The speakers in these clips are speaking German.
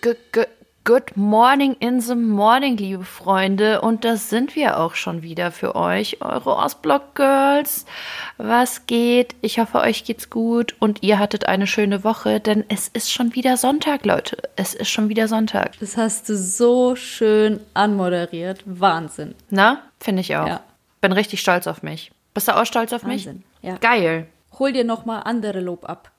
Good morning in the morning, liebe Freunde. Und das sind wir auch schon wieder für euch, eure Ostblock Girls. Was geht? Ich hoffe, euch geht's gut und ihr hattet eine schöne Woche, denn es ist schon wieder Sonntag, Leute. Es ist schon wieder Sonntag. Das hast du so schön anmoderiert. Wahnsinn. Na, finde ich auch. Ja. Bin richtig stolz auf mich. Bist du auch stolz auf Wahnsinn. mich? Ja. Geil. Hol dir noch mal andere Lob ab.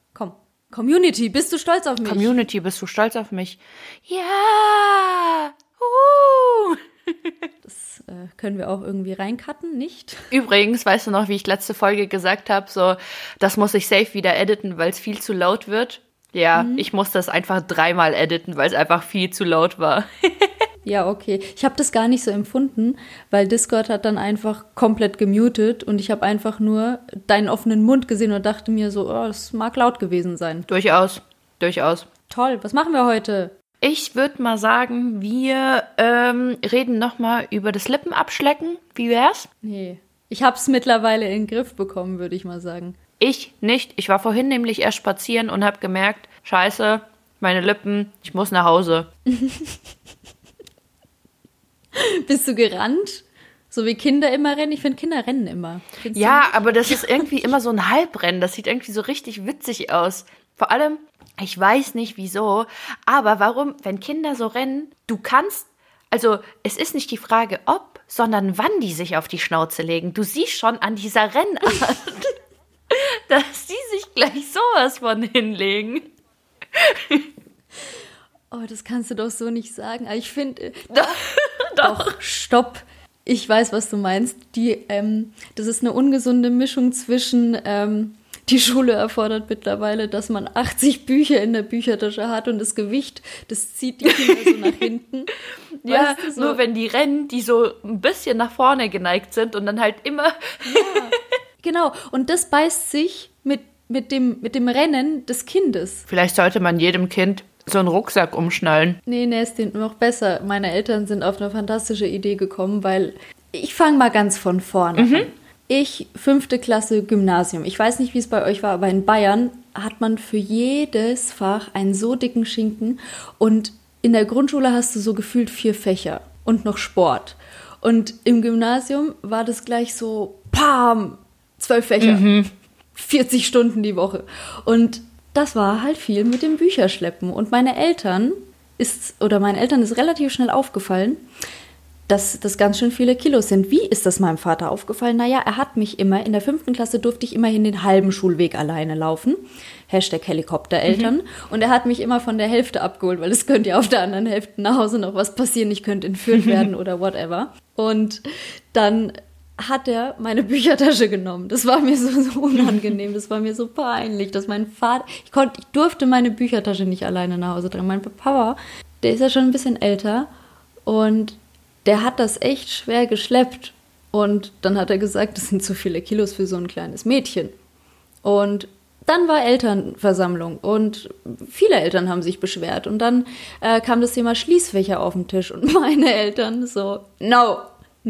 Community, bist du stolz auf mich? Community, bist du stolz auf mich? Ja! Uh. Das äh, können wir auch irgendwie reincutten, nicht? Übrigens, weißt du noch, wie ich letzte Folge gesagt habe, so, das muss ich safe wieder editen, weil es viel zu laut wird? Ja, mhm. ich muss das einfach dreimal editen, weil es einfach viel zu laut war. Ja, okay. Ich habe das gar nicht so empfunden, weil Discord hat dann einfach komplett gemutet und ich habe einfach nur deinen offenen Mund gesehen und dachte mir so, oh, das mag laut gewesen sein. Durchaus, durchaus. Toll. Was machen wir heute? Ich würde mal sagen, wir ähm, reden noch mal über das Lippenabschlecken. Wie wär's? Nee. Ich hab's mittlerweile in den Griff bekommen, würde ich mal sagen. Ich nicht. Ich war vorhin nämlich erst spazieren und habe gemerkt, scheiße, meine Lippen, ich muss nach Hause. Bist du gerannt? So wie Kinder immer rennen? Ich finde, Kinder rennen immer. Findest ja, du? aber das ist irgendwie immer so ein Halbrennen. Das sieht irgendwie so richtig witzig aus. Vor allem, ich weiß nicht wieso, aber warum, wenn Kinder so rennen, du kannst, also es ist nicht die Frage ob, sondern wann die sich auf die Schnauze legen. Du siehst schon an dieser Rennart, dass die sich gleich sowas von hinlegen. Oh, das kannst du doch so nicht sagen. Aber ich finde. Äh, doch, doch, stopp. Ich weiß, was du meinst. Die, ähm, das ist eine ungesunde Mischung zwischen. Ähm, die Schule erfordert mittlerweile, dass man 80 Bücher in der Büchertasche hat und das Gewicht, das zieht die Kinder so nach hinten. ja, weißt du, so. nur wenn die rennen, die so ein bisschen nach vorne geneigt sind und dann halt immer. ja, genau. Und das beißt sich mit, mit, dem, mit dem Rennen des Kindes. Vielleicht sollte man jedem Kind so einen Rucksack umschnallen. Nee, nee, ist noch besser. Meine Eltern sind auf eine fantastische Idee gekommen, weil ich fange mal ganz von vorne mhm. an. Ich, fünfte Klasse Gymnasium. Ich weiß nicht, wie es bei euch war, aber in Bayern hat man für jedes Fach einen so dicken Schinken und in der Grundschule hast du so gefühlt vier Fächer und noch Sport. Und im Gymnasium war das gleich so, pam, zwölf Fächer. Mhm. 40 Stunden die Woche. Und das war halt viel mit dem Bücherschleppen. Und meine Eltern ist, oder meinen Eltern ist relativ schnell aufgefallen, dass das ganz schön viele Kilos sind. Wie ist das meinem Vater aufgefallen? Naja, er hat mich immer, in der fünften Klasse durfte ich immerhin den halben Schulweg alleine laufen. Hashtag Helikoptereltern. Mhm. Und er hat mich immer von der Hälfte abgeholt, weil es könnte ja auf der anderen Hälfte nach Hause noch was passieren. Ich könnte entführt werden oder whatever. Und dann hat er meine Büchertasche genommen. Das war mir so, so, unangenehm, das war mir so peinlich, dass mein Vater, ich konnte, ich durfte meine Büchertasche nicht alleine nach Hause tragen. Mein Papa, der ist ja schon ein bisschen älter und der hat das echt schwer geschleppt. Und dann hat er gesagt, das sind zu viele Kilos für so ein kleines Mädchen. Und dann war Elternversammlung und viele Eltern haben sich beschwert. Und dann äh, kam das Thema Schließfächer auf den Tisch und meine Eltern so, no,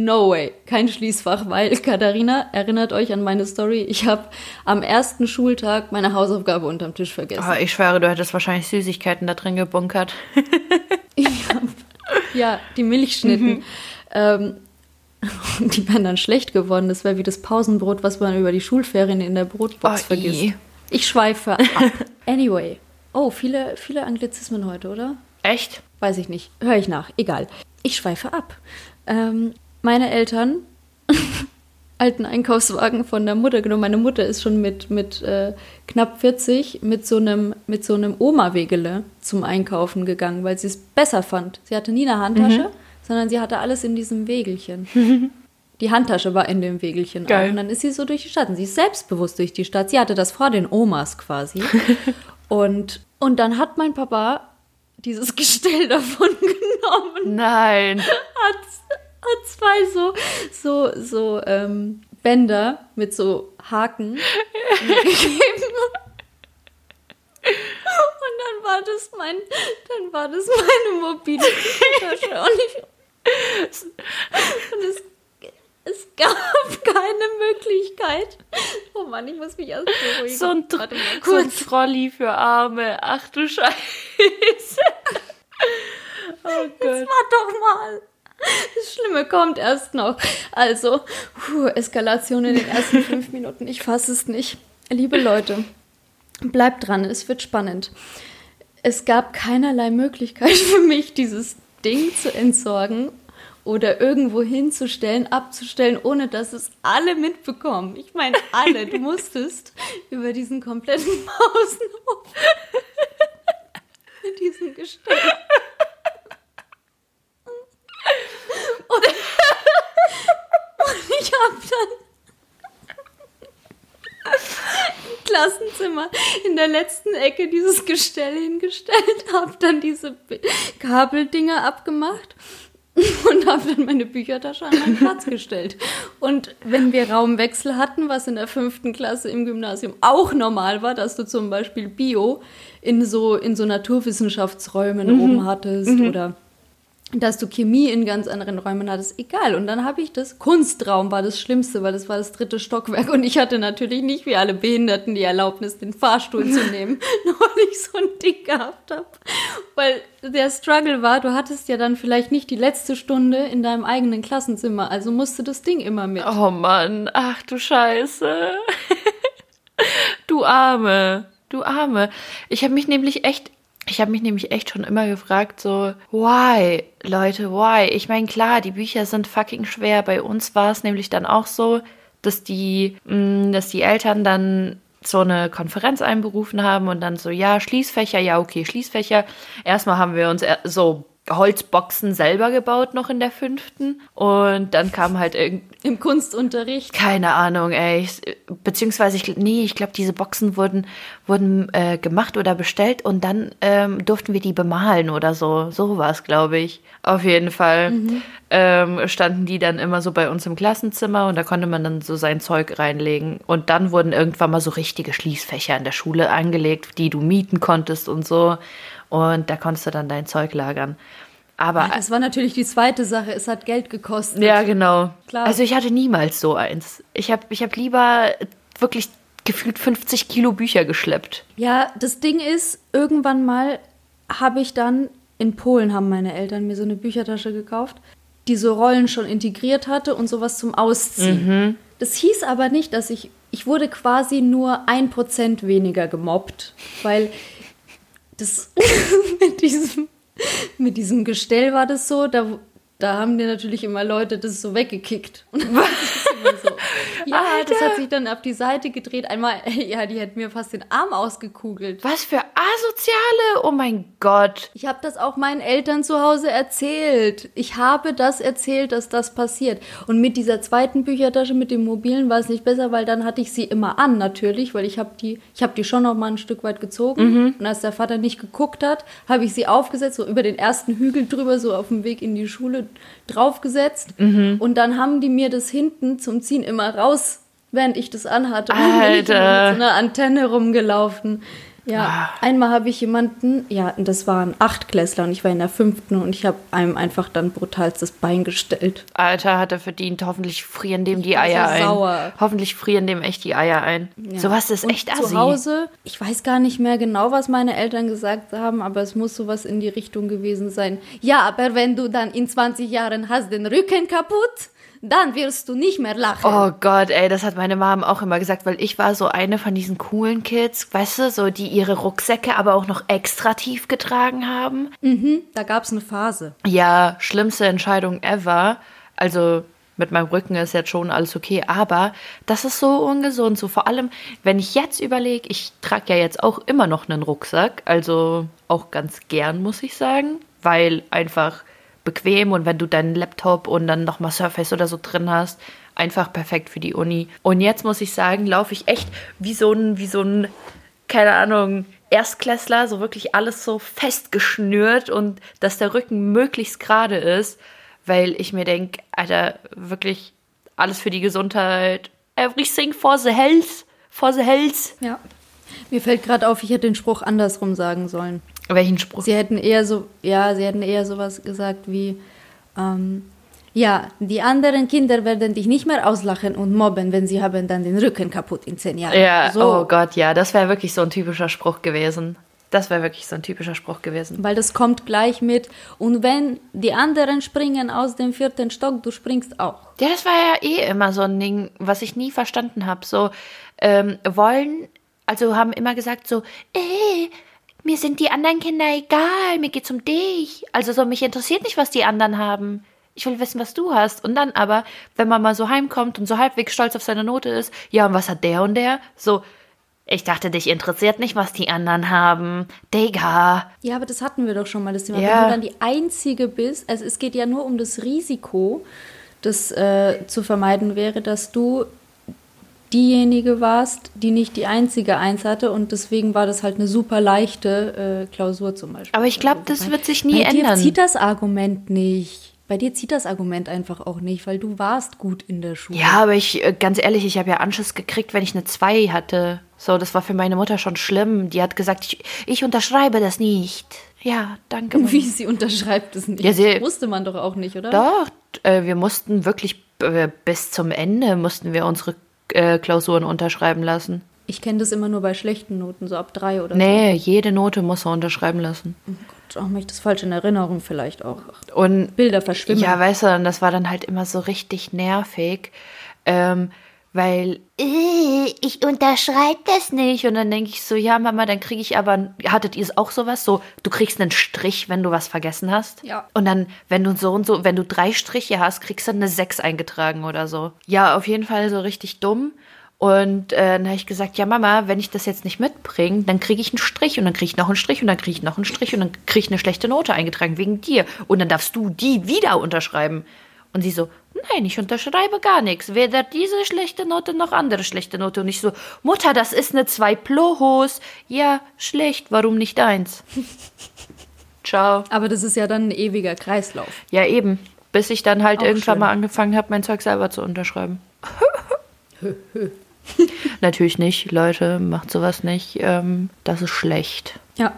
No way, kein Schließfach, weil Katharina, erinnert euch an meine Story, ich habe am ersten Schultag meine Hausaufgabe unterm Tisch vergessen. Oh, ich schwöre, du hättest wahrscheinlich Süßigkeiten da drin gebunkert. hab, ja, die Milchschnitten. Mhm. Ähm, die wären dann schlecht geworden. Das wäre wie das Pausenbrot, was man über die Schulferien in der Brotbox oh, vergisst. I. Ich schweife ab. Anyway. Oh, viele, viele Anglizismen heute, oder? Echt? Weiß ich nicht. Hör ich nach. Egal. Ich schweife ab. Ähm, meine Eltern alten Einkaufswagen von der Mutter genommen. Meine Mutter ist schon mit, mit äh, knapp 40 mit so einem, mit so einem Oma-Wegele zum Einkaufen gegangen, weil sie es besser fand. Sie hatte nie eine Handtasche, mhm. sondern sie hatte alles in diesem Wegelchen. Die Handtasche war in dem Wegelchen Geil. auch. Und dann ist sie so durch die Stadt. Und sie ist selbstbewusst durch die Stadt. Sie hatte das vor den Omas quasi. und, und dann hat mein Papa dieses Gestell davon genommen. Nein. Hat hat zwei so, so, so ähm, Bänder mit so Haken gegeben. Und dann war das mein, dann war das meine mobile Tasche. Und, ich, und es, es gab keine Möglichkeit. Oh Mann, ich muss mich erst beruhigen. So ein, mal, so ein Trolley für Arme. Ach du Scheiße. Oh Gott. Das war doch mal. Das Schlimme kommt erst noch. Also, puh, Eskalation in den ersten fünf Minuten. Ich fasse es nicht. Liebe Leute, bleibt dran, es wird spannend. Es gab keinerlei Möglichkeit für mich, dieses Ding zu entsorgen oder irgendwo hinzustellen, abzustellen, ohne dass es alle mitbekommen. Ich meine, alle. Du musstest über diesen kompletten Pausenhof mit diesem Gestell. Und, und ich habe dann im Klassenzimmer in der letzten Ecke dieses Gestell hingestellt, habe dann diese Kabeldinger abgemacht und habe dann meine Büchertasche an meinen Platz gestellt. Und wenn wir Raumwechsel hatten, was in der fünften Klasse im Gymnasium auch normal war, dass du zum Beispiel Bio in so, in so Naturwissenschaftsräumen mhm. oben hattest mhm. oder dass du Chemie in ganz anderen Räumen hattest, egal. Und dann habe ich das, Kunstraum war das Schlimmste, weil das war das dritte Stockwerk und ich hatte natürlich nicht wie alle Behinderten die Erlaubnis, den Fahrstuhl zu nehmen, weil ich so ein Ding gehabt habe. Weil der Struggle war, du hattest ja dann vielleicht nicht die letzte Stunde in deinem eigenen Klassenzimmer, also musste das Ding immer mit. Oh Mann, ach du Scheiße. du Arme, du Arme. Ich habe mich nämlich echt ich habe mich nämlich echt schon immer gefragt, so, why, Leute, why? Ich meine, klar, die Bücher sind fucking schwer. Bei uns war es nämlich dann auch so, dass die, mh, mm, dass die Eltern dann so eine Konferenz einberufen haben und dann so, ja, Schließfächer, ja, okay, Schließfächer. Erstmal haben wir uns so Holzboxen selber gebaut noch in der fünften. Und dann kam halt irgendwie. Im Kunstunterricht? Keine Ahnung, ey. Beziehungsweise, ich, nee, ich glaube, diese Boxen wurden, wurden äh, gemacht oder bestellt und dann ähm, durften wir die bemalen oder so. So war es, glaube ich. Auf jeden Fall mhm. ähm, standen die dann immer so bei uns im Klassenzimmer und da konnte man dann so sein Zeug reinlegen. Und dann wurden irgendwann mal so richtige Schließfächer in der Schule angelegt, die du mieten konntest und so und da konntest du dann dein Zeug lagern. Aber ja, das war natürlich die zweite Sache. Es hat Geld gekostet. Ja, genau. Klar. Also ich hatte niemals so eins. Ich habe ich hab lieber wirklich gefühlt 50 Kilo Bücher geschleppt. Ja, das Ding ist, irgendwann mal habe ich dann in Polen haben meine Eltern mir so eine Büchertasche gekauft, die so Rollen schon integriert hatte und sowas zum Ausziehen. Mhm. Das hieß aber nicht, dass ich ich wurde quasi nur ein Prozent weniger gemobbt, weil das mit diesem mit diesem Gestell war das so, da da haben dir natürlich immer Leute das so weggekickt. Und dann so, ja, Alter. das hat sich dann auf die Seite gedreht. Einmal, ja, die hätten mir fast den Arm ausgekugelt. Was für Asoziale? Oh mein Gott. Ich habe das auch meinen Eltern zu Hause erzählt. Ich habe das erzählt, dass das passiert. Und mit dieser zweiten Büchertasche, mit dem mobilen, war es nicht besser, weil dann hatte ich sie immer an, natürlich, weil ich habe die, ich habe die schon noch mal ein Stück weit gezogen. Mhm. Und als der Vater nicht geguckt hat, habe ich sie aufgesetzt, so über den ersten Hügel drüber, so auf dem Weg in die Schule draufgesetzt. Mhm. Und dann haben die mir das hinten zum Ziehen immer raus, während ich das anhatte. Und Alter. bin ich immer mit so einer Antenne rumgelaufen. Ja, ah. einmal habe ich jemanden, ja, das waren Achtklässler und ich war in der fünften und ich habe einem einfach dann brutal das Bein gestellt. Alter, hat er verdient. Hoffentlich frieren dem die Eier so ein. Sauer. Hoffentlich frieren dem echt die Eier ein. Ja. Sowas ist und echt assi. Zu Hause, ich weiß gar nicht mehr genau, was meine Eltern gesagt haben, aber es muss sowas in die Richtung gewesen sein. Ja, aber wenn du dann in 20 Jahren hast den Rücken kaputt, dann wirst du nicht mehr lachen. Oh Gott, ey, das hat meine Mom auch immer gesagt, weil ich war so eine von diesen coolen Kids, weißt du, so die ihre Rucksäcke aber auch noch extra tief getragen haben. Mhm, da gab es eine Phase. Ja, schlimmste Entscheidung ever. Also mit meinem Rücken ist jetzt schon alles okay, aber das ist so ungesund. So vor allem, wenn ich jetzt überlege, ich trage ja jetzt auch immer noch einen Rucksack, also auch ganz gern, muss ich sagen, weil einfach bequem und wenn du deinen Laptop und dann nochmal Surface oder so drin hast, einfach perfekt für die Uni. Und jetzt muss ich sagen, laufe ich echt wie so ein, wie so ein, keine Ahnung, Erstklässler, so wirklich alles so festgeschnürt und dass der Rücken möglichst gerade ist, weil ich mir denke, Alter, wirklich alles für die Gesundheit, everything for the health, for the health. Ja. Mir fällt gerade auf, ich hätte den Spruch andersrum sagen sollen. Welchen Spruch? Sie hätten eher so, ja, sie hätten eher sowas gesagt wie, ähm, ja, die anderen Kinder werden dich nicht mehr auslachen und mobben, wenn sie haben dann den Rücken kaputt in zehn Jahren. Ja, so. oh Gott, ja, das wäre wirklich so ein typischer Spruch gewesen. Das wäre wirklich so ein typischer Spruch gewesen. Weil das kommt gleich mit. Und wenn die anderen springen aus dem vierten Stock, du springst auch. Ja, das war ja eh immer so ein Ding, was ich nie verstanden habe. So, ähm, wollen, also haben immer gesagt so, äh, mir sind die anderen Kinder egal, mir geht's um dich. Also so, mich interessiert nicht, was die anderen haben. Ich will wissen, was du hast. Und dann aber, wenn man mal so heimkommt und so halbwegs stolz auf seine Note ist, ja, und was hat der und der? So, ich dachte, dich interessiert nicht, was die anderen haben. Digga. Ja, aber das hatten wir doch schon mal, das Thema. Ja. Wenn du dann die Einzige bist, also es geht ja nur um das Risiko, das äh, zu vermeiden wäre, dass du diejenige warst, die nicht die einzige Eins hatte und deswegen war das halt eine super leichte äh, Klausur zum Beispiel. Aber ich glaube, Also das bei- wird sich nie bei dir ändern. zieht das Argument nicht. Bei dir zieht das Argument einfach auch nicht, weil du warst gut in der Schule. Ja, aber ich, äh, ganz ehrlich, ich habe ja Anschiss gekriegt, wenn ich eine 2 hatte. So, das war für meine Mutter schon schlimm. Die hat gesagt, ich, ich unterschreibe das nicht. Ja, danke. Mama. Wie sie unterschreibt es nicht. Ja, sie- das wusste man doch auch nicht, oder? Doch, äh, wir mussten wirklich äh, bis zum Ende mussten wir unsere äh, Klausuren unterschreiben lassen. Ich kenne das immer nur bei schlechten Noten, so ab drei oder Nee, jede Note muss er unterschreiben lassen. so. Oh, habe ich das falsch in Erinnerung vielleicht auch. Und Bilder verschwimmen. Ja, weißt du, und das war dann halt immer so richtig nervig, ähm, weil äh, ich unterschreibe das nicht. Und dann denke ich so, ja, Mama, dann kriege ich aber, hattet ihr es auch sowas? So, du kriegst einen Strich, wenn du was vergessen hast. Ja. Und dann, wenn du so und so, wenn du drei Striche hast, kriegst du eine Sechs eingetragen oder so. Ja, auf jeden Fall so richtig dumm. Und äh, dann habe ich gesagt, ja Mama, wenn ich das jetzt nicht mitbringe, dann kriege ich einen Strich und dann kriege ich noch einen Strich und dann kriege ich noch einen Strich und dann kriege ich eine schlechte Note eingetragen wegen dir. Und dann darfst du die wieder unterschreiben. Und sie so, nein, ich unterschreibe gar nichts. Weder diese schlechte Note noch andere schlechte Note. Und ich so, Mutter, das ist eine 2 Plohos. Ja, schlecht, warum nicht eins? Ciao. Aber das ist ja dann ein ewiger Kreislauf. Ja, eben. Bis ich dann halt Auch irgendwann schön. mal angefangen habe, mein Zeug selber zu unterschreiben. Natürlich nicht, Leute, macht sowas nicht. Ähm, das ist schlecht. Ja.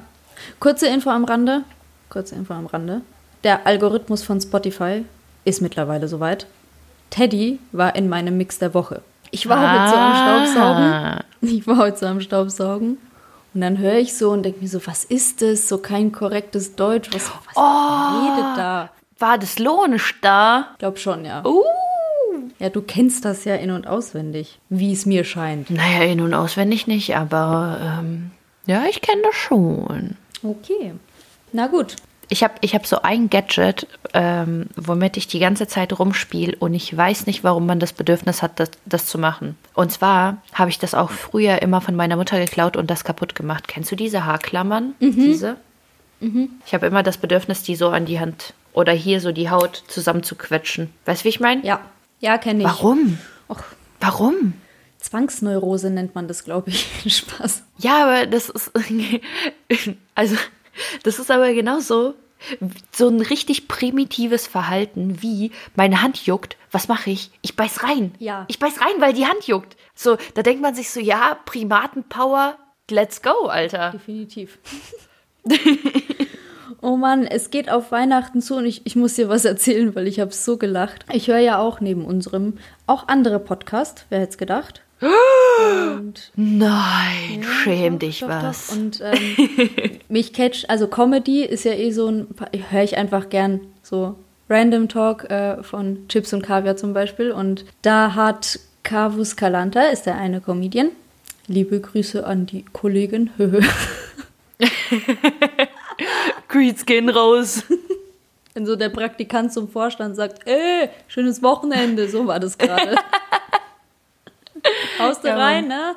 Kurze Info am Rande. Kurze Info am Rande. Der Algorithmus von Spotify ist mittlerweile soweit. Teddy war in meinem Mix der Woche. Ich war heute so am Staubsaugen. Ich war heute so am Staubsaugen. Und dann höre ich so und denke mir so, was ist das? So kein korrektes Deutsch. Was, was redet da? War das Lohnisch da? Ich glaube schon, ja. Uh. Ja, du kennst das ja in- und auswendig, wie es mir scheint. Naja, in- und auswendig nicht, aber ähm, ja, ich kenne das schon. Okay. Na gut. Ich habe ich hab so ein Gadget, ähm, womit ich die ganze Zeit rumspiele und ich weiß nicht, warum man das Bedürfnis hat, das, das zu machen. Und zwar habe ich das auch früher immer von meiner Mutter geklaut und das kaputt gemacht. Kennst du diese Haarklammern? Diese? Ich habe immer das Bedürfnis, die so an die Hand oder hier so die Haut zusammenzuquetschen. Weißt du, wie ich meine? Ja. Ja, kenne ich. Warum? Och, Warum? Zwangsneurose nennt man das, glaube ich. Spaß. Ja, aber das ist. Also, das ist aber genauso so ein richtig primitives Verhalten wie meine Hand juckt. Was mache ich? Ich beiß rein. Ja. Ich beiß rein, weil die Hand juckt. So, da denkt man sich so, ja, Primatenpower, let's go, Alter. Definitiv. oh Mann, es geht auf Weihnachten zu und ich, ich muss dir was erzählen, weil ich habe so gelacht. Ich höre ja auch neben unserem auch andere Podcast. Wer hätte es gedacht? Und Nein, schäm dich Doch, was. Doch. Und ähm, mich catch, also Comedy ist ja eh so ein, höre ich einfach gern so Random Talk äh, von Chips und Kaviar zum Beispiel. Und da hat Kavus Kalanta, ist der eine Comedian. Liebe Grüße an die Kollegin. Greets gehen raus. Wenn so der Praktikant zum Vorstand sagt, ey, schönes Wochenende, so war das gerade. Haust du Ja, rein, ne?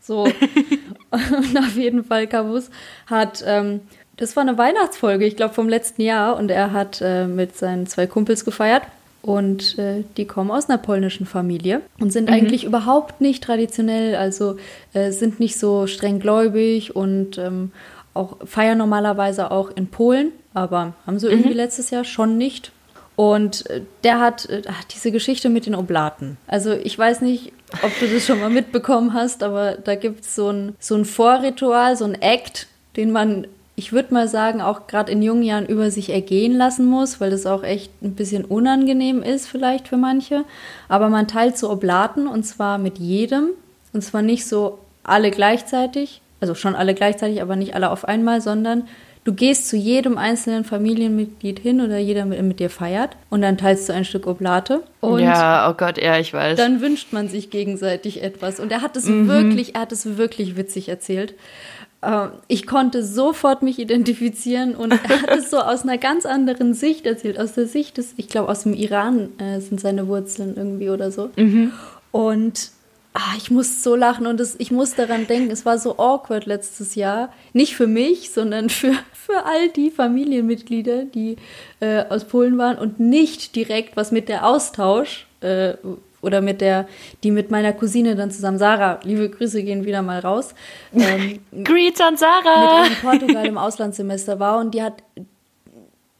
So. und auf jeden Fall, Kavus hat, ähm, das war eine Weihnachtsfolge, ich glaube vom letzten Jahr, und er hat äh, mit seinen zwei Kumpels gefeiert. Und äh, die kommen aus einer polnischen Familie und sind eigentlich überhaupt nicht traditionell, also äh, sind nicht so streng gläubig und ähm, auch feiern normalerweise auch in Polen, aber haben sie irgendwie letztes Jahr schon nicht. Und äh, der hat äh, diese Geschichte mit den Oblaten. Also ich weiß nicht, ob du das schon mal mitbekommen hast, aber da gibt es so ein, so ein Vorritual, so ein Act, den man, ich würde mal sagen, auch gerade in jungen Jahren über sich ergehen lassen muss, weil das auch echt ein bisschen unangenehm ist vielleicht für manche. Aber man teilt so Oblaten und zwar mit jedem. Und zwar nicht so alle gleichzeitig, also schon alle gleichzeitig, aber nicht alle auf einmal, sondern du gehst zu jedem einzelnen Familienmitglied hin oder jeder mit, mit dir feiert und dann teilst du ein Stück Oblate. Und ja, oh Gott, ja, ich weiß. Dann wünscht man sich gegenseitig etwas. Und er hat es mhm. wirklich, er hat es wirklich witzig erzählt. Ähm, ich konnte sofort mich identifizieren und er hat es so aus einer ganz anderen Sicht erzählt, aus der Sicht des, ich glaube, aus dem Iran äh, sind seine Wurzeln irgendwie oder so. Mhm. Und ah, ich muss so lachen und das, ich muss daran denken, es war so awkward letztes Jahr. Nicht für mich, sondern für, für all die Familienmitglieder, die äh, aus Polen waren und nicht direkt was mit der Austausch äh, oder mit der, die mit meiner Cousine dann zusammen, Sarah, liebe Grüße gehen wieder mal raus. Ähm, Greets an Sarah! Mit in Portugal im Auslandssemester war und die hat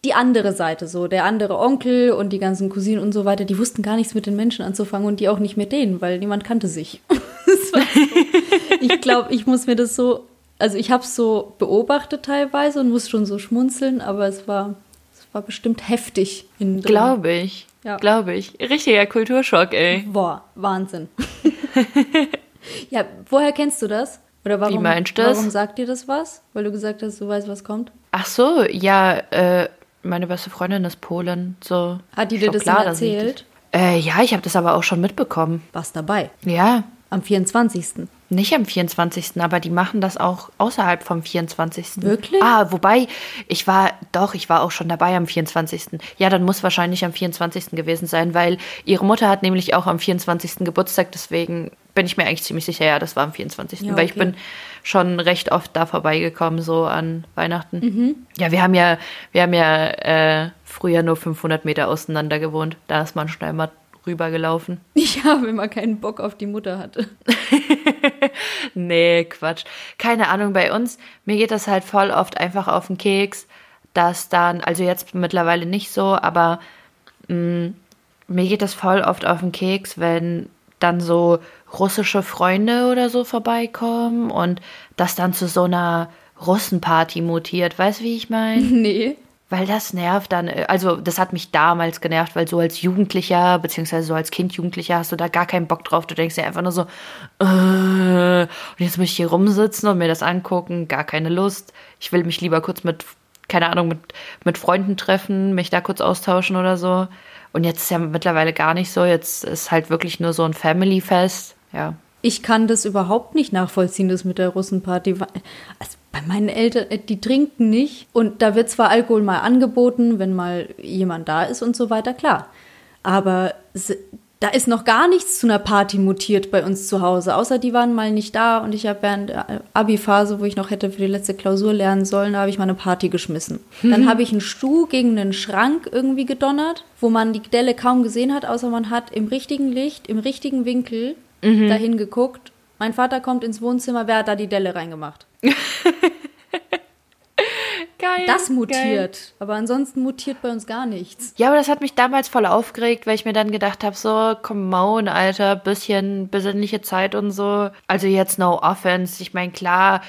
die andere Seite, so der andere Onkel und die ganzen Cousinen und so weiter, die wussten gar nichts mit den Menschen anzufangen und die auch nicht mit denen, weil niemand kannte sich. so. Ich glaube, ich muss mir das so, also ich habe es so beobachtet teilweise und muss schon so schmunzeln, aber es war, es war bestimmt heftig. Glaube ich. Ja. Glaube ich. Richtiger Kulturschock, ey. Boah, Wahnsinn. ja, woher kennst du das? Oder warum, Wie meinst du das? Warum sagt dir das was? Weil du gesagt hast, du weißt, was kommt? Ach so, ja, äh, meine beste Freundin ist Polen. So. Hat die dir das klar, erzählt? Äh, ja, ich habe das aber auch schon mitbekommen. Was dabei? Ja. Am 24. Nicht am 24., aber die machen das auch außerhalb vom 24. Wirklich? Ah, wobei, ich war, doch, ich war auch schon dabei am 24. Ja, dann muss wahrscheinlich am 24. gewesen sein, weil ihre Mutter hat nämlich auch am 24. Geburtstag, deswegen bin ich mir eigentlich ziemlich sicher, ja, das war am 24. Ja, okay. Weil ich bin schon recht oft da vorbeigekommen, so an Weihnachten. Mhm. Ja, wir haben ja, wir haben ja äh, früher nur 500 Meter auseinander gewohnt. Da ist man schnell mal rübergelaufen. Ich habe immer keinen Bock auf die Mutter hatte. nee, Quatsch. Keine Ahnung, bei uns, mir geht das halt voll oft einfach auf den Keks, dass dann, also jetzt mittlerweile nicht so, aber mh, mm, mir geht das voll oft auf den Keks, wenn dann so russische Freunde oder so vorbeikommen und das dann zu so einer Russenparty mutiert. Weißt du, wie ich meine? Nee. Weil das nervt dann, äh, also das hat mich damals genervt, weil so als Jugendlicher, beziehungsweise so als Kind Jugendlicher hast du da gar keinen Bock drauf. Du denkst dir einfach nur so, äh, und jetzt muss ich hier rumsitzen und mir das angucken, gar keine Lust. Ich will mich lieber kurz mit, keine Ahnung, mit, mit Freunden treffen, mich da kurz austauschen oder so. Und jetzt ist ja mittlerweile gar nicht so. Jetzt ist halt wirklich nur so ein Family-Fest. Ja. Ich kann das überhaupt nicht nachvollziehen, das mit der Russenparty. Also bei meinen Eltern, äh, die trinken nicht. Und da wird zwar Alkohol mal angeboten, wenn mal jemand da ist und so weiter, klar. Aber da ist noch gar nichts zu einer Party mutiert bei uns zu Hause, außer die waren mal nicht da und ich habe während der Abi-Phase, wo ich noch hätte für die letzte Klausur lernen sollen, da habe ich mal eine Party geschmissen. Mhm. Dann habe ich einen Stuhl gegen einen Schrank irgendwie gedonnert, wo man die Delle kaum gesehen hat, außer man hat im richtigen Licht, im richtigen Winkel mhm. dahin geguckt. Mein Vater kommt ins Wohnzimmer, wer hat da die Delle reingemacht? Geil. Das mutiert. Geil. Aber ansonsten mutiert bei uns gar nichts. Ja, aber das hat mich damals voll aufgeregt, weil ich mir dann gedacht habe, so, komm, Maun, Alter, bisschen besinnliche Zeit und so. Also jetzt no offense. Ich meine, klar,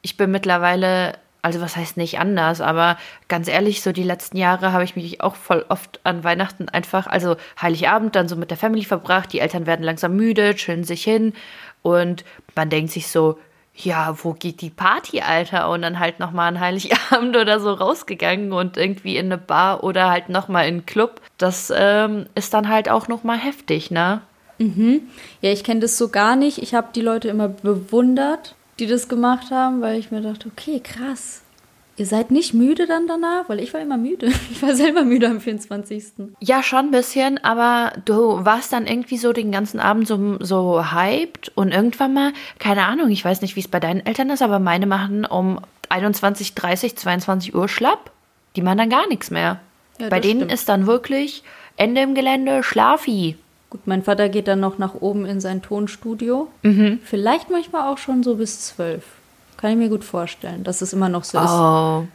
ich bin mittlerweile also was heißt nicht anders, aber ganz ehrlich, so die letzten Jahre habe ich mich auch voll oft an Weihnachten einfach, also Heiligabend dann so mit der Family verbracht, die Eltern werden langsam müde, chillen sich hin und man denkt sich so, ja, wo geht die Party, Alter? Und dann halt nochmal an Heiligabend oder so rausgegangen und irgendwie in eine Bar oder halt nochmal in einen Club. Das ähm, ist dann halt auch nochmal heftig, ne? Mhm. Ja, ich kenne das so gar nicht. Ich habe die Leute immer bewundert, die das gemacht haben, weil ich mir dachte, okay, krass. Ihr seid nicht müde dann danach? Weil ich war immer müde. Ich war selber müde am 24. Ja, schon ein bisschen, aber du warst dann irgendwie so den ganzen Abend so, so hyped und irgendwann mal, keine Ahnung, ich weiß nicht, wie es bei deinen Eltern ist, aber meine machen um 21, 30, 22 Uhr schlapp. Die machen dann gar nichts mehr. Ja, bei denen stimmt. ist dann wirklich Ende im Gelände, Schlafi. Gut, mein Vater geht dann noch nach oben in sein Tonstudio. Mhm. Vielleicht manchmal auch schon so bis zwölf. Kann ich mir gut vorstellen, dass es immer noch so ist. Oh.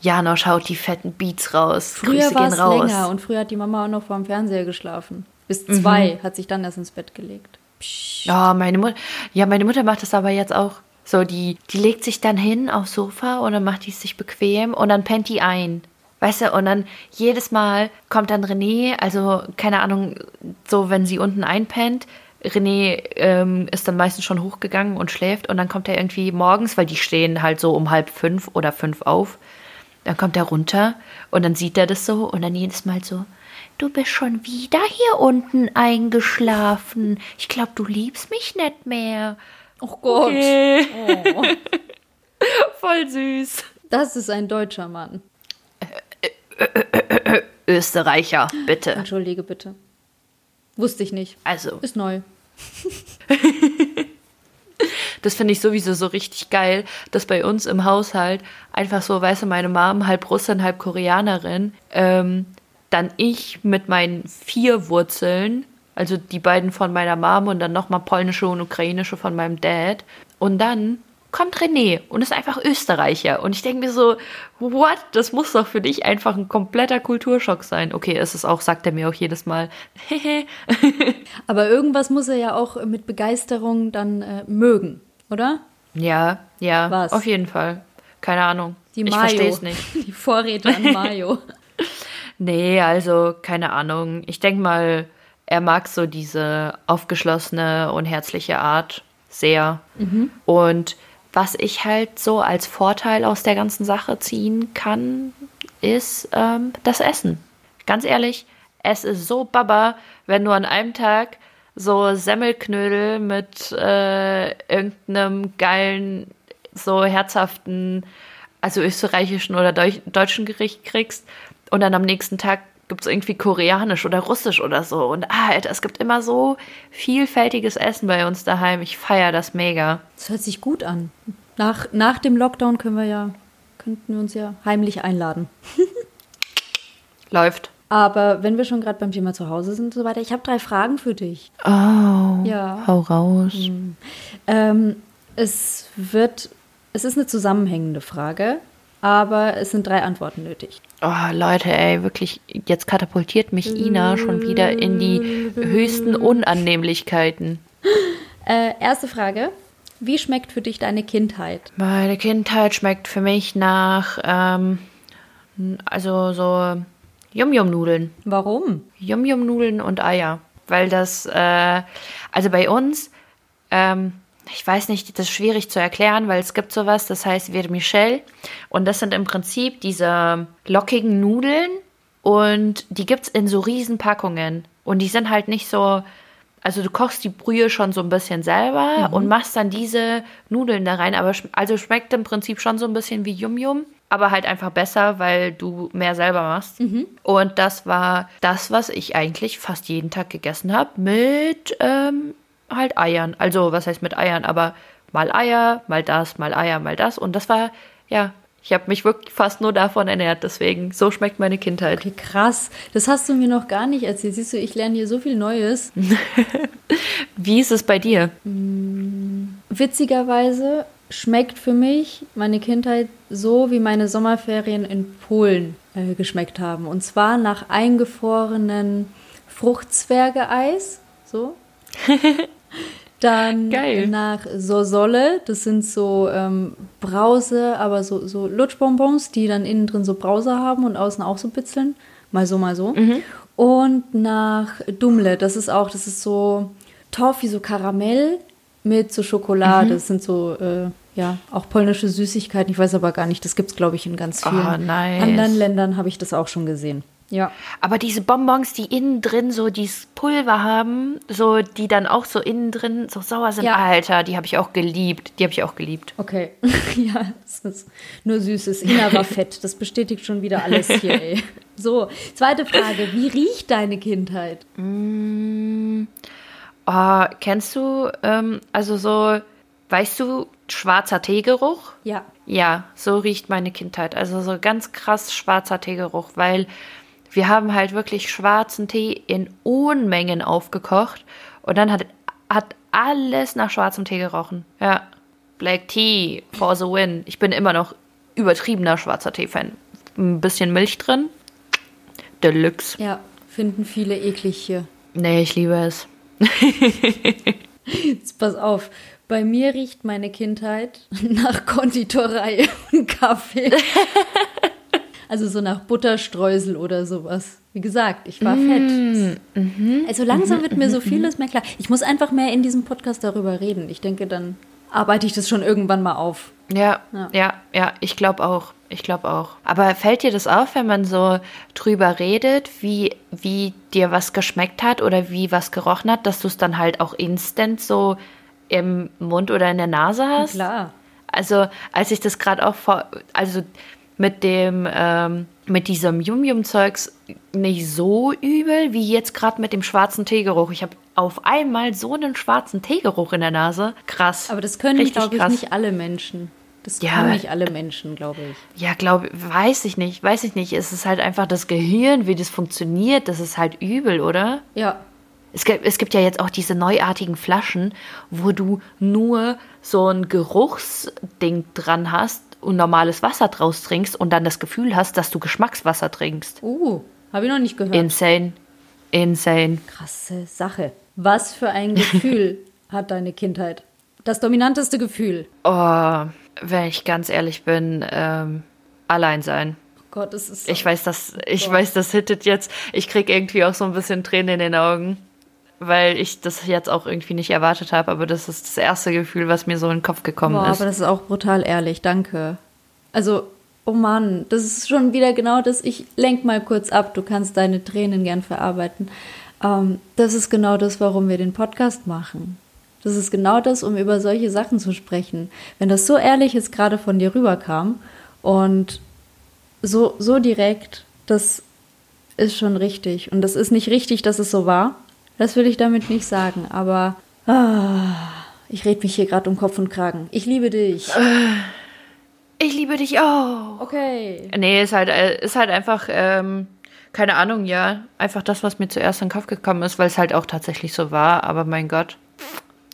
Jano schaut die fetten Beats raus. Früher war es länger und früher hat die Mama auch noch vor dem Fernseher geschlafen. Bis mhm. zwei mhm. hat sich dann erst ins Bett gelegt. Psst. Oh, meine Mutter. Ja, meine Mutter macht das aber jetzt auch. So, die, die legt sich dann hin aufs Sofa und dann macht die es sich bequem und dann pennt die ein. Weißt du, und dann jedes Mal kommt dann René, also keine Ahnung, so wenn sie unten einpennt, René ähm, ist dann meistens schon hochgegangen und schläft und dann kommt er irgendwie morgens, weil die stehen halt so um halb fünf oder fünf auf. Dann kommt er runter und dann sieht er das so und dann jedes Mal so, du bist schon wieder hier unten eingeschlafen. Ich glaube, du liebst mich nicht mehr. Oh Gott. Okay. Oh. Voll süß. Das ist ein deutscher Mann. Österreicher, bitte. Entschuldige bitte. Wusste ich nicht. Also, Ist neu. das finde ich sowieso so richtig geil, dass bei uns im Haushalt einfach so, weißt du, meine Mom, halb Russin, halb Koreanerin, ähm, dann ich mit meinen vier Wurzeln, also die beiden von meiner Mom und dann nochmal polnische und ukrainische von meinem Dad. Und dann kommt René und ist einfach Österreicher. Und ich denke mir so, what? Das muss doch für dich einfach ein kompletter Kulturschock sein. Okay, ist es auch, sagt er mir auch jedes Mal. Aber irgendwas muss er ja auch mit Begeisterung dann äh, mögen, oder? ja, ja, Was? auf jeden Fall. Keine Ahnung. Die ich Mayo. verstehe es nicht. Die Vorräte an Mayo. Nee, also keine Ahnung. Ich denke mal, er mag so diese aufgeschlossene und herzliche Art sehr. Und was ich halt so als Vorteil aus der ganzen Sache ziehen kann, ist ähm, das Essen. Ganz ehrlich, es ist so baba, wenn du an einem Tag so Semmelknödel mit äh, irgendeinem geilen, so herzhaften, also österreichischen oder Deu deutschen Gericht kriegst und dann am nächsten Tag gibt es irgendwie koreanisch oder russisch oder so. Und ah, Alter, es gibt immer so vielfältiges Essen bei uns daheim. Ich feiere das mega. Das hört sich gut an. Nach, nach dem Lockdown können wir ja, könnten wir uns ja heimlich einladen. Läuft. Aber wenn wir schon gerade beim Thema zu Hause sind und so weiter, ich habe drei Fragen für dich. Oh, Ja. hau raus. Ähm, es wird, es ist eine zusammenhängende Frage, aber es sind drei Antworten nötig. Oh, Leute, ey, wirklich, jetzt katapultiert mich Ina schon wieder in die höchsten Unannehmlichkeiten. Äh, erste Frage. Wie schmeckt für dich deine Kindheit? Meine Kindheit schmeckt für mich nach, ähm, also so Yum-Yum-Nudeln. Warum? Yum-Yum-Nudeln und Eier. Weil das, äh, also bei uns, ähm, ich weiß nicht, das ist schwierig zu erklären, weil es gibt sowas, das heißt Vermicelli. Und das sind im Prinzip diese lockigen Nudeln und die gibt's in so riesen Packungen. Und die sind halt nicht so, also du kochst die Brühe schon so ein bisschen selber und machst dann diese Nudeln da rein. Aber also schmeckt im Prinzip schon so ein bisschen wie Yum Yum, aber halt einfach besser, weil du mehr selber machst. Und das war das, was ich eigentlich fast jeden Tag gegessen habe mit ähm, halt Eiern. Also was heißt mit Eiern, aber mal Eier, mal das, mal Eier, mal das. Und das war, ja, ich habe mich wirklich fast nur davon ernährt. Deswegen, so schmeckt meine Kindheit. Okay, krass. Das hast du mir noch gar nicht erzählt. Siehst du, ich lerne hier so viel Neues. Wie ist es bei dir? Witzigerweise schmeckt für mich meine Kindheit so, wie meine Sommerferien in Polen äh, geschmeckt haben. Und zwar nach eingefrorenen Fruchtzwergeeis. So. Dann Geil. nach Sosolle, das sind so ähm, Brause, aber so, so Lutschbonbons, die dann innen drin so Brause haben und außen auch so bitzeln. Mal so, mal so. Und nach Dumle, das ist auch, das ist so Toffee, so Karamell mit so Schokolade. Das sind so, äh, ja, auch polnische Süßigkeiten. Ich weiß aber gar nicht, das gibt es, glaube ich, in ganz vielen Oh, nice. anderen Ländern, habe ich das auch schon gesehen. Ja. Aber diese Bonbons, die innen drin so dieses Pulver haben, so die dann auch so innen drin so sauer sind, Ja. Alter, die habe ich auch geliebt. Die habe ich auch geliebt. Okay. ja, es ist nur Süßes. War fett. Das bestätigt schon wieder alles hier, ey. So, zweite Frage. Wie riecht deine Kindheit? Oh, kennst du, ähm, also so, weißt du, schwarzer Teegeruch? Ja. Ja, so riecht meine Kindheit. Also so ganz krass schwarzer Teegeruch, weil wir haben halt wirklich schwarzen Tee in Unmengen aufgekocht und dann hat, hat alles nach schwarzem Tee gerochen. Ja, Black Tea for the win. Ich bin immer noch übertriebener schwarzer Tee-Fan. Ein bisschen Milch drin. Deluxe. Ja, finden viele eklig hier. Nee, ich liebe es. Jetzt pass auf. Bei mir riecht meine Kindheit nach Konditorei und Kaffee. Also so nach Butterstreusel oder sowas. Wie gesagt, ich war fett. Mhm. Also langsam wird mir so vieles mehr klar. Ich muss einfach mehr in diesem Podcast darüber reden. Ich denke, dann arbeite ich das schon irgendwann mal auf. Ja, Ja. ja, ja, ich glaube auch. Ich glaube auch. Aber fällt dir das auf, wenn man so drüber redet, wie, wie dir was geschmeckt hat oder wie was gerochen hat, dass du es dann halt auch instant so im Mund oder in der Nase hast? Klar. Also, als ich das gerade auch vor, also mit dem, ähm, mit diesem Yum-Yum-Zeugs nicht so übel wie jetzt gerade mit dem schwarzen Teegeruch. Ich habe auf einmal so einen schwarzen Teegeruch in der Nase. Krass. Aber das können, glaube ich, nicht alle Menschen. Das Ja, können nicht alle Menschen, glaube ich. Ja, glaube, weiß ich nicht, weiß ich nicht. Es ist halt einfach das Gehirn, wie das funktioniert. Das ist halt übel, oder? Ja. Es gibt, es gibt ja jetzt auch diese neuartigen Flaschen, wo du nur so ein Geruchsding dran hast und normales Wasser draus trinkst und dann das Gefühl hast, dass du Geschmackswasser trinkst. Uh, habe ich noch nicht gehört. Insane. Insane. Krasse Sache. Was für ein Gefühl hat deine Kindheit? Das dominanteste Gefühl. Oh, wenn ich ganz ehrlich bin, ähm, allein sein. Oh Gott, es ist. Ich weiß, das, ich weiß, das hittet jetzt. Ich krieg irgendwie auch so ein bisschen Tränen in den Augen, weil ich das jetzt auch irgendwie nicht erwartet habe. Aber das ist das erste Gefühl, was mir so in den Kopf gekommen Boah, ist. aber das ist auch brutal ehrlich. Danke. Also, oh Mann, das ist schon wieder genau das. Ich lenk mal kurz ab. Du kannst deine Tränen gern verarbeiten. Ähm, das ist genau das, warum wir den Podcast machen. Das ist genau das, um über solche Sachen zu sprechen. Wenn das so ehrlich jetzt gerade von dir rüberkam und so, so direkt, das ist schon richtig. Und das ist nicht richtig, dass es so war. Das will ich damit nicht sagen. Aber ah, ich rede mich hier gerade um Kopf und Kragen. Ich liebe dich. ich liebe dich auch. Okay. Nee, ist halt, äh, ist halt einfach, ähm, keine Ahnung, ja. Einfach das, was mir zuerst in den Kopf gekommen ist, weil es halt auch tatsächlich so war. Aber mein Gott,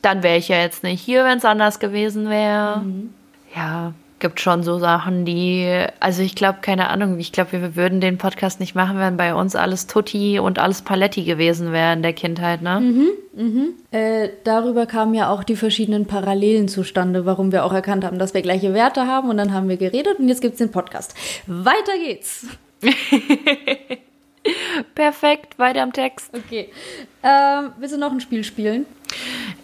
dann wäre ich ja jetzt nicht hier, wenn es anders gewesen wäre. Ja, gibt schon so Sachen, die, also ich glaube, keine Ahnung, ich glaube, wir würden den Podcast nicht machen, wenn bei uns alles Tutti und alles Paletti gewesen wäre in der Kindheit, ne? Äh, darüber kamen ja auch die verschiedenen Parallelen zustande, warum wir auch erkannt haben, dass wir gleiche Werte haben. Und dann haben wir geredet und jetzt gibt es den Podcast. Weiter geht's. Perfekt, weiter am Text. Okay. Ähm, willst du noch ein Spiel spielen?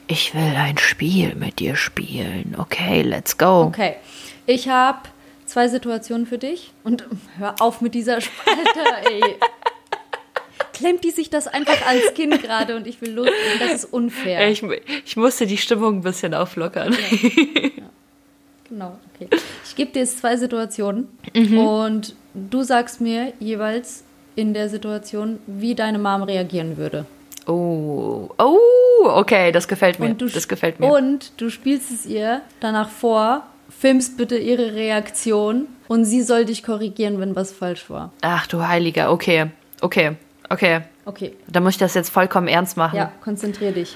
Ich will ein Spiel mit dir spielen. Okay, let's go. Okay. Ich habe zwei Situationen für dich. Und hör auf mit dieser Spalte, ey. Klemmt die sich das einfach ans Kinn gerade und ich will los. Das ist unfair. Ich, ich musste die Stimmung ein bisschen auflockern. Genau, okay. Ich gebe dir jetzt zwei Situationen Mhm. und du sagst mir jeweils in der Situation, wie deine Mom reagieren würde. Oh, oh, okay, das gefällt mir. Und du, das gefällt mir. Und du spielst es ihr danach vor, filmst bitte ihre Reaktion und sie soll dich korrigieren, wenn was falsch war. Ach du Heiliger, okay, okay, okay. Okay, Da muss ich das jetzt vollkommen ernst machen. ja, konzentrier dich.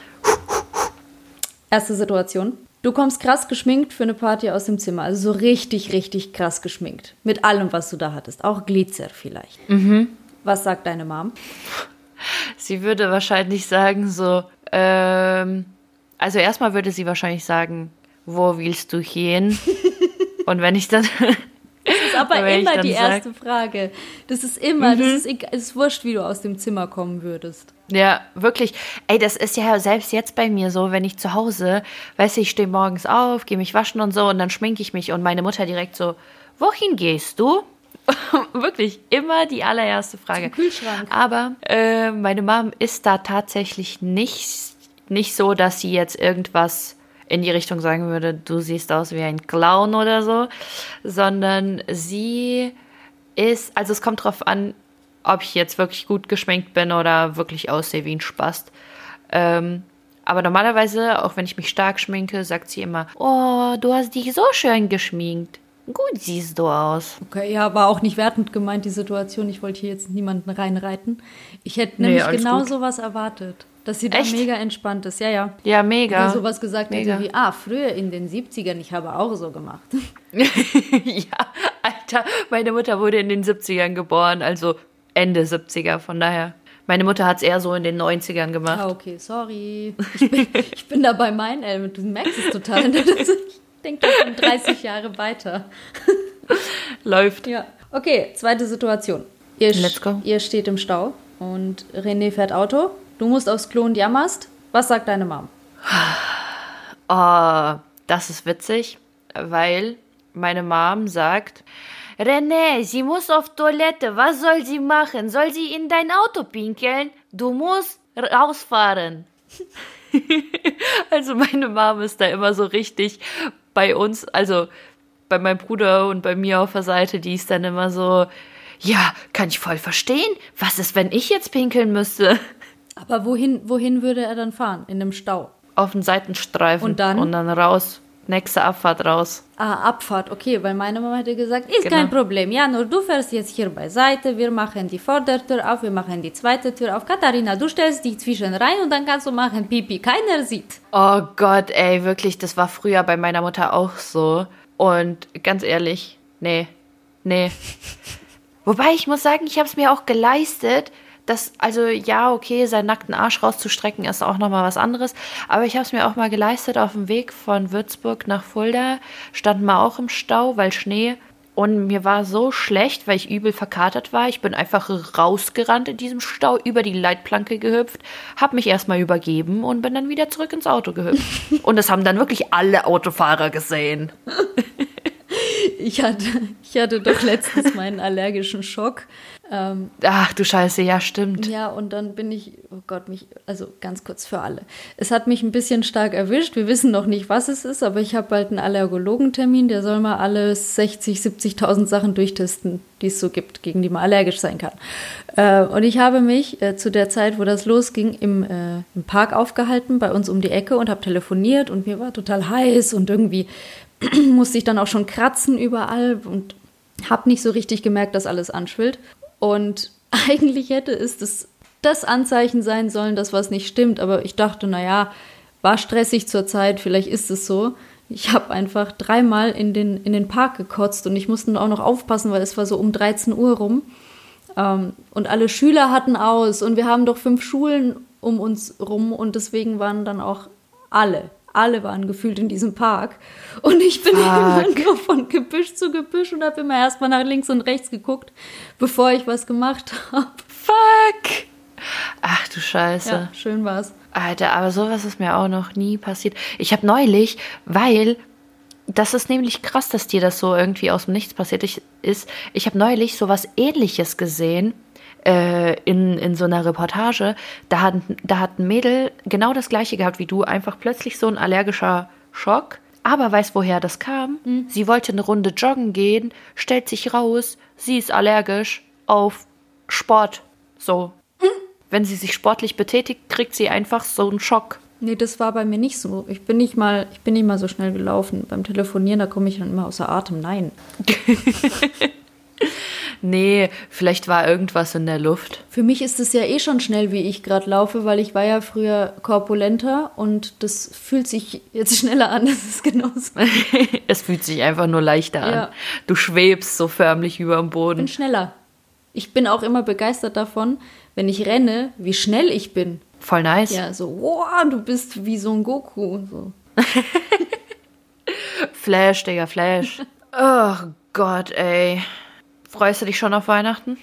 Erste Situation. Du kommst krass geschminkt für eine Party aus dem Zimmer. Also so richtig, richtig krass geschminkt. Mit allem, was du da hattest. Auch Glitzer vielleicht. Mhm. Was sagt deine Mom? Sie würde wahrscheinlich sagen so, ähm, also erstmal würde sie wahrscheinlich sagen, wo willst du hin? Und wenn ich dann, Das ist aber immer die sag- Mhm. erste Frage. Das ist immer, das ist, egal- es ist wurscht, wie du aus dem Zimmer kommen würdest. ja, wirklich, ey, das ist ja selbst jetzt bei mir so, wenn ich zu Hause, weißt du, ich stehe morgens auf, gehe mich waschen und so und dann schminke ich mich und meine Mutter direkt so, wohin gehst du? wirklich, immer die allererste Frage. Zum Kühlschrank. Aber äh, meine Mom ist da tatsächlich nicht, nicht so, dass sie jetzt irgendwas in die Richtung sagen würde, du siehst aus wie ein Clown oder so, sondern sie ist, also es kommt drauf an, ob ich jetzt wirklich gut geschminkt bin oder wirklich aussehe wie ein Spast. Ähm, aber normalerweise, auch wenn ich mich stark schminke, sagt sie immer, oh, du hast dich so schön geschminkt. Gut siehst du aus. Okay, ja, war auch nicht wertend gemeint, die Situation. Ich wollte hier jetzt niemanden reinreiten. Ich hätte Nee, nämlich genau gut. sowas erwartet. Dass sie da Echt? mega entspannt ist. Ja, ja. Ja, mega. Oder sowas gesagt Mega. hätte wie, ah, früher in den 70ern, ich habe auch so gemacht. ja, Alter, meine Mutter wurde in den 70ern geboren, also Ende 70er, von daher. Meine Mutter hat es eher so in den 90ern gemacht. Ah, okay, sorry. Ich bin, ich bin da bei meinen Eltern. Du merkst es total. Ich denke schon 30 Jahre weiter. Läuft. Ja. Okay, zweite Situation. Ihr, Let's go. ihr steht im Stau und René fährt Auto. Du musst aufs Klo und jammerst. Was sagt deine Mom? Oh, das ist witzig, weil meine Mom sagt, René, sie muss auf Toilette. Was soll sie machen? Soll sie in dein Auto pinkeln? Du musst rausfahren. also meine Mom ist da immer so richtig bei uns, also bei meinem Bruder und bei mir auf der Seite, die ist dann immer so, ja, kann ich voll verstehen. Was ist, wenn ich jetzt pinkeln müsste? Aber wohin, wohin würde er dann fahren? In einem Stau? Auf den Seitenstreifen Und dann? und dann raus. Nächste Abfahrt raus. Ah, Abfahrt, okay, weil meine Mama hätte gesagt, ist Genau. kein Problem. Ja, nur du fährst jetzt hier beiseite, wir machen die Vordertür auf, wir machen die zweite Tür auf. Katharina, du stellst dich zwischen rein und dann kannst du machen Pipi. Keiner sieht. Oh Gott, ey, wirklich, das war früher bei meiner Mutter auch so. Und ganz ehrlich, nee, nee. Wobei ich muss sagen, ich habe es mir auch geleistet, dass, also ja, okay, seinen nackten Arsch rauszustrecken ist auch nochmal was anderes. Aber ich habe es mir auch mal geleistet, auf dem Weg von Würzburg nach Fulda standen wir auch im Stau, weil Schnee. Und mir war so schlecht, weil ich übel verkatert war. Ich bin einfach rausgerannt in diesem Stau, über die Leitplanke gehüpft, habe mich erstmal übergeben und bin dann wieder zurück ins Auto gehüpft. und das haben dann wirklich alle Autofahrer gesehen. Ich hatte, ich hatte doch letztens meinen allergischen Schock. Ähm, Ach du Scheiße, ja, stimmt. ja, und dann bin ich, oh Gott, mich, also ganz kurz für alle. Es hat mich ein bisschen stark erwischt. Wir wissen noch nicht, was es ist, aber ich habe bald einen Allergologentermin. Der soll mal alle 60, 70.000 Sachen durchtesten, die es so gibt, gegen die man allergisch sein kann. Äh, und ich habe mich äh, zu der Zeit, wo das losging, im, äh, im Park aufgehalten, bei uns um die Ecke und habe telefoniert und mir war total heiß und irgendwie musste ich dann auch schon kratzen überall und habe nicht so richtig gemerkt, dass alles anschwillt. Und eigentlich hätte es das, das Anzeichen sein sollen, dass was nicht stimmt. Aber ich dachte, naja, war stressig zur Zeit, vielleicht ist es so. Ich habe einfach dreimal in den, in den Park gekotzt und ich musste auch noch aufpassen, weil es war so um 13 Uhr rum. Ähm, und alle Schüler hatten aus und wir haben doch fünf Schulen um uns rum und deswegen waren dann auch alle, alle waren gefühlt in diesem Park. Und ich bin immer nur von Gebüsch zu Gebüsch und habe immer erstmal nach links und rechts geguckt, bevor ich was gemacht habe. Fuck. Ach du Scheiße. Ja, schön war's. Alter, aber sowas ist mir auch noch nie passiert. Ich habe neulich, weil das ist nämlich krass, dass dir das so irgendwie aus dem Nichts passiert ist. Ich habe neulich sowas ähnliches gesehen äh, in, in so einer Reportage. Da hat, da hat ein Mädel genau das gleiche gehabt wie du, einfach plötzlich so ein allergischer Schock. Aber weiß, woher das kam? Sie wollte eine Runde joggen gehen, stellt sich raus, sie ist allergisch auf Sport. So. Wenn sie sich sportlich betätigt, kriegt sie einfach so einen Schock. Nee, das war bei mir nicht so. Ich bin nicht mal, ich bin nicht mal so schnell gelaufen. Beim Telefonieren, da komme ich dann immer außer Atem. Nein. Nee, vielleicht war irgendwas in der Luft. Für mich ist es ja eh schon schnell, wie ich gerade laufe, weil ich war ja früher korpulenter und das fühlt sich jetzt schneller an. Das ist genauso. es fühlt sich einfach nur leichter an. Ja. Du schwebst so förmlich über dem Ich bin Boden. schneller. Ich bin auch immer begeistert davon, wenn ich renne, wie schnell ich bin. Voll nice. Ja, so, wow, du bist wie so ein Goku. So. Flash, Digga, Flash. oh Gott, ey. Freust du dich schon auf Weihnachten?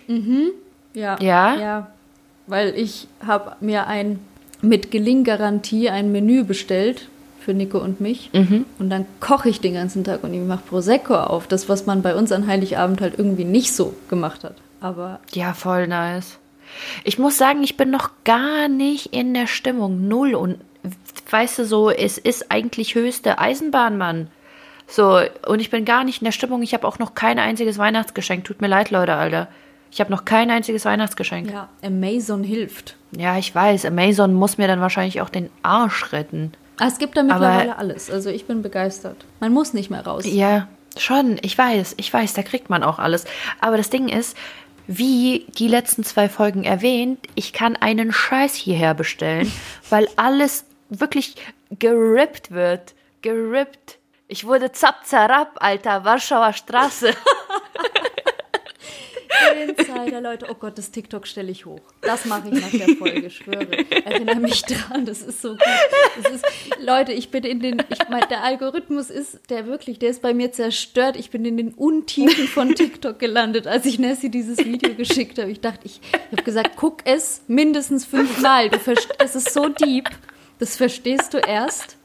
Ja. Ja? Ja. Weil ich habe mir ein mit Gelinggarantie ein Menü bestellt für Nico und mich. Und dann koche ich den ganzen Tag und ich mache Prosecco auf. Das, was man bei uns an Heiligabend halt irgendwie nicht so gemacht hat. Aber Ja, voll nice. Ich muss sagen, ich bin noch gar nicht in der Stimmung. Null. Und weißt du, so, es ist eigentlich höchste Eisenbahn, Mann. So, und ich bin gar nicht in der Stimmung. Ich habe auch noch kein einziges Weihnachtsgeschenk. Tut mir leid, Leute, Alter. Ich habe noch kein einziges Weihnachtsgeschenk. ja, Amazon hilft. Ja, ich weiß. Amazon muss mir dann wahrscheinlich auch den Arsch retten. Ah, Es gibt da mittlerweile alles. Also ich bin begeistert. Man muss nicht mehr raus. Ja, schon. Ich weiß, ich weiß, da kriegt man auch alles. Aber das Ding ist, wie die letzten zwei Folgen erwähnt, ich kann einen Scheiß hierher bestellen, weil alles wirklich gerippt wird. Gerippt. Ich wurde zapp zarab, Alter, Warschauer Straße. Insider, Leute. Oh Gott, das TikTok stelle ich hoch. Das mache ich nach der Folge, schwöre. Erinnere mich dran, das ist so gut. Ist, Leute, ich bin in den, ich meine, der Algorithmus ist, der wirklich, der ist bei mir zerstört. Ich bin in den Untiefen von TikTok gelandet, als ich Nessie dieses Video geschickt habe. Ich dachte, ich, ich habe gesagt, guck es mindestens fünfmal. Du es ist so deep. Das verstehst du erst,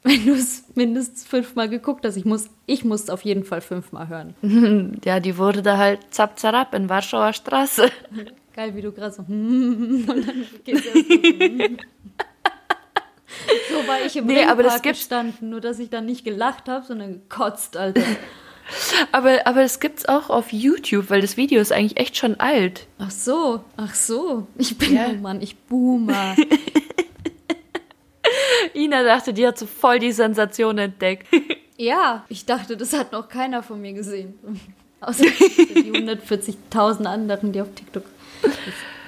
wenn du es mindestens fünfmal geguckt hast. Ich muss ich muss es auf jeden Fall fünfmal hören. Ja, die wurde da halt zap zarab in Warschauer Straße. Geil, wie du gerade so und dann geht's erst so. So war ich im nee, aber das gestanden, nur dass ich dann nicht gelacht habe, sondern gekotzt, Alter. aber, aber das gibt's auch auf YouTube, weil das Video ist eigentlich echt schon alt. Ach so, ach so. Ich bin, ja. oh Mann, ich boomer. Ina dachte, die hat so voll die Sensation entdeckt. Ja, ich dachte, das hat noch keiner von mir gesehen. Außer die 140.000 anderen, die auf TikTok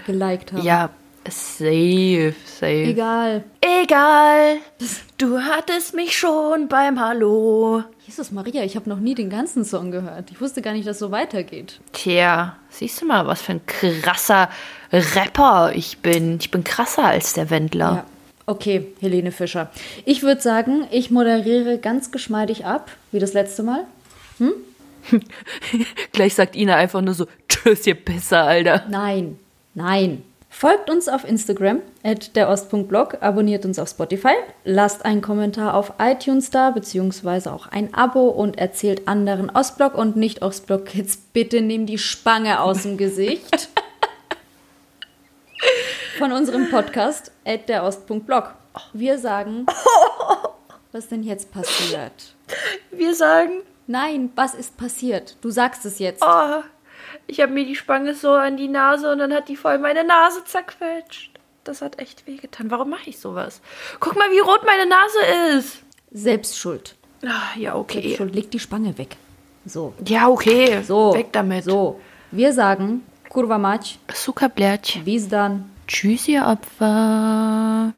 geliked haben. Ja, safe, safe. Egal. Egal. Du hattest mich schon beim Hallo. Jesus Maria, ich habe noch nie den ganzen Song gehört. Ich wusste gar nicht, dass es so weitergeht. Tja, siehst du mal, was für ein krasser Rapper ich bin. Ich bin krasser als der Wendler. Ja. Okay, Helene Fischer. Ich würde sagen, ich moderiere ganz geschmeidig ab, wie das letzte Mal. Hm? Gleich sagt Ina einfach nur so, tschüss, ihr Pisser, Alter. Nein, nein. Folgt uns auf Instagram, at der Ost.blog, abonniert uns auf Spotify, lasst einen Kommentar auf iTunes da, beziehungsweise auch ein Abo und erzählt anderen Ostblock und nicht Ostblock-Kids, bitte nimm die Spange aus dem Gesicht. von unserem Podcast, at der Ost.blog. Wir sagen, was denn jetzt passiert? Wir sagen, nein, was ist passiert? Du sagst es jetzt. Oh, ich habe mir die Spange so an die Nase und dann hat die voll meine Nase zerquetscht. Das hat echt wehgetan. Warum mache ich sowas? Guck mal, wie rot meine Nase ist. Selbstschuld. Ach, ja, okay. Selbstschuld. Leg die Spange weg. So. Ja, okay. So. Weg damit. So. Wir sagen, kurwa mać. Suka bleć. Bis dann. Tschüss, ihr Opfer.